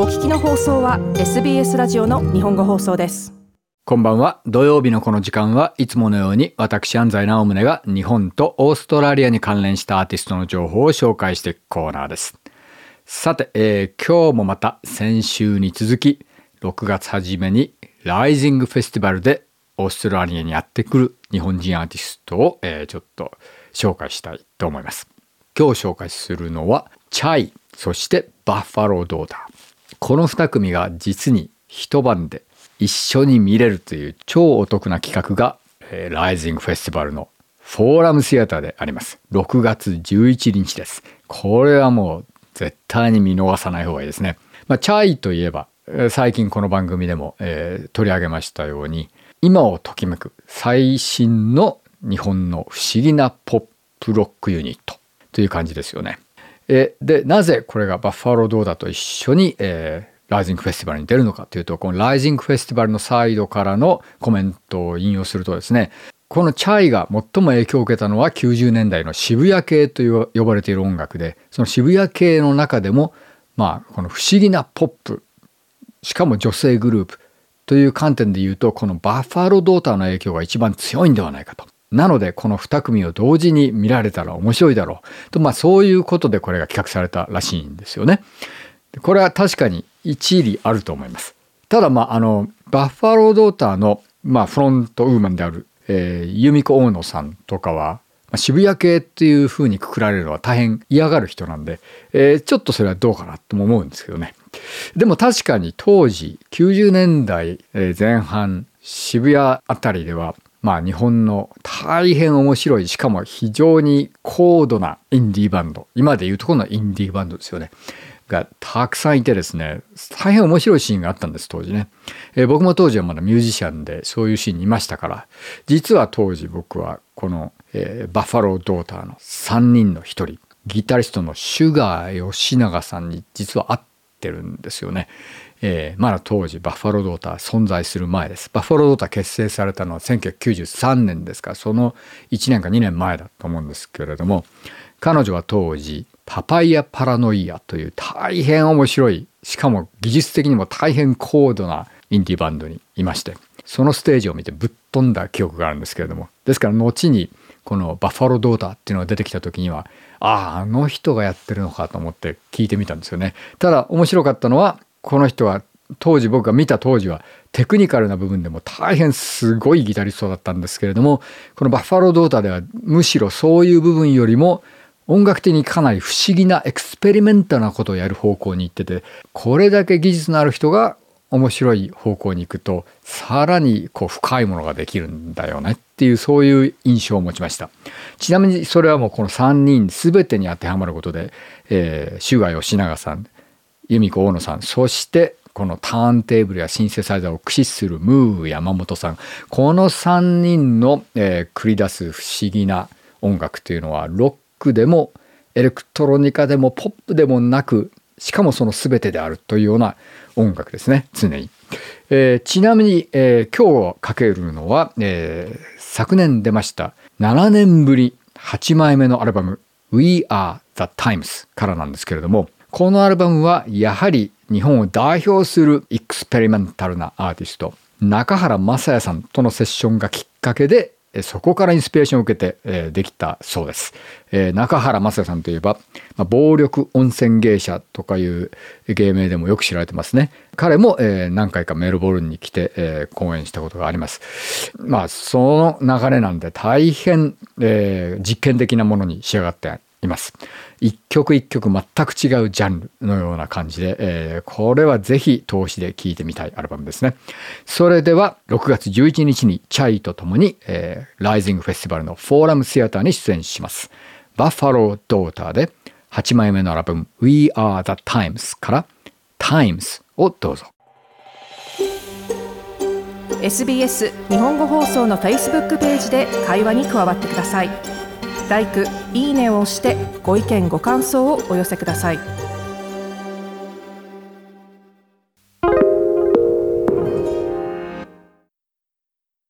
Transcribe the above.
お聞きの放送は SBS ラジオの日本語放送です。こんばんは。土曜日のこの時間はいつものように私安西直宗が日本とオーストラリアに関連したアーティストの情報を紹介していくコーナーです。さて、えー、今日もまた先週に続き6月初めにライジングフェスティバルでオーストラリアにやってくる日本人アーティストを、えー、ちょっと紹介したいと思います。今日紹介するのはチャイそしてバッファロードーター。この2組が実に一晩で一緒に見れるという超お得な企画が、えー、ライジングフェスティバルのフォーラムシアターであります。6月11日です。これはもう絶対に見逃さない方がいいですね、まあ、チャイといえば最近この番組でも、えー、取り上げましたように今をときめく最新の日本の不思議なポップロックユニットという感じですよね。えでなぜこれがバッファロードーダと一緒に、えー、ライジングフェスティバルに出るのかというとこのライジングフェスティバルのサイドからのコメントを引用するとですねこのチャイが最も影響を受けたのは90年代の渋谷系と呼ばれている音楽でその渋谷系の中でもまあこの不思議なポップしかも女性グループという観点で言うとこのバッファロードーターの影響が一番強いんではないかと。なのでこの2組を同時に見られたら面白いだろうとまあそういうことでこれが企画されたらしいんですよね。これは確かに一理あると思います。ただまああのバッファロードーターのまあフロントウーマンである、えー、由美子大野さんとかは渋谷系っていう風にくくられるのは大変嫌がる人なんで、えー、ちょっとそれはどうかなとも思うんですけどね。でも確かに当時90年代前半渋谷あたりではまあ日本の大変面白いしかも非常に高度なインディーバンド。今でいうところのインディーバンドですよね。がたくさんいてですね大変面白いシーンがあったんです当時ね、えー、僕も当時はまだミュージシャンでそういうシーンにいましたから。実は当時僕はこの、えー、バッファロードーターの3人の1人ギタリストのシュガー吉永さんに実は会ってるんですよね。えー、まだ当時バッファロードーター存在する前です。バッファロードーター結成されたのは1993年ですからその1年か2年前だと思うんですけれども彼女は当時パパイヤパラノイアという大変面白いしかも技術的にも大変高度なインディーバンドにいましてそのステージを見てぶっ飛んだ記憶があるんですけれどもですから後にこのバッファロードーターっていうのが出てきた時にはあああの人がやってるのかと思って聞いてみたんですよね。ただ面白かったのはこの人は当時僕が見た当時はテクニカルな部分でも大変すごいギタリストだったんですけれどもこのバッファロードーターではむしろそういう部分よりも音楽的にかなり不思議なエクスペリメンタルなことをやる方向に行っててこれだけ技術のある人が面白い方向に行くとさらにこう深いものができるんだよね。っていうそういう印象を持ちましたちなみにそれはもうこの3人全てに当てはまることで、えー、シュガ吉永さん由美子大野さんそしてこのターンテーブルやシンセサイザーを駆使するムー山本さんこの3人の、えー、繰り出す不思議な音楽というのはロックでもエレクトロニカでもポップでもなくしかもその全てであるというような音楽ですね常に。えー、ちなみに、えー、今日かけるのは、えー、昨年出ました7年ぶり8枚目のアルバム「We Are the Times」からなんですけれどもこのアルバムはやはり日本を代表するエクスペリメンタルなアーティスト中原雅也さんとのセッションがきっかけでそこからインスピレーションを受けて、えできたそうです。え中原雅也さんといえば、ま、暴力温泉芸者とかいう芸名でもよく知られてますね。彼も、え何回かメルボルンに来て、え講演したことがあります。まあその流れなんで大変、え実験的なものに仕上がっています。一曲一曲全く違うジャンルのような感じで、えー、これはぜひ投資で聴いてみたいアルバムですね。それでは6月11日にチャイとともに、えー、ライジングフェスティバルのフォーラムシアターに出演します。バッファロー・ドーターで8枚目のアルバム We Are the Times から Times をどうぞ。SBS 日本語放送の Facebook ページで会話に加わってください。「LIKE」「いいね」を押してご意見ご感想をお寄せください。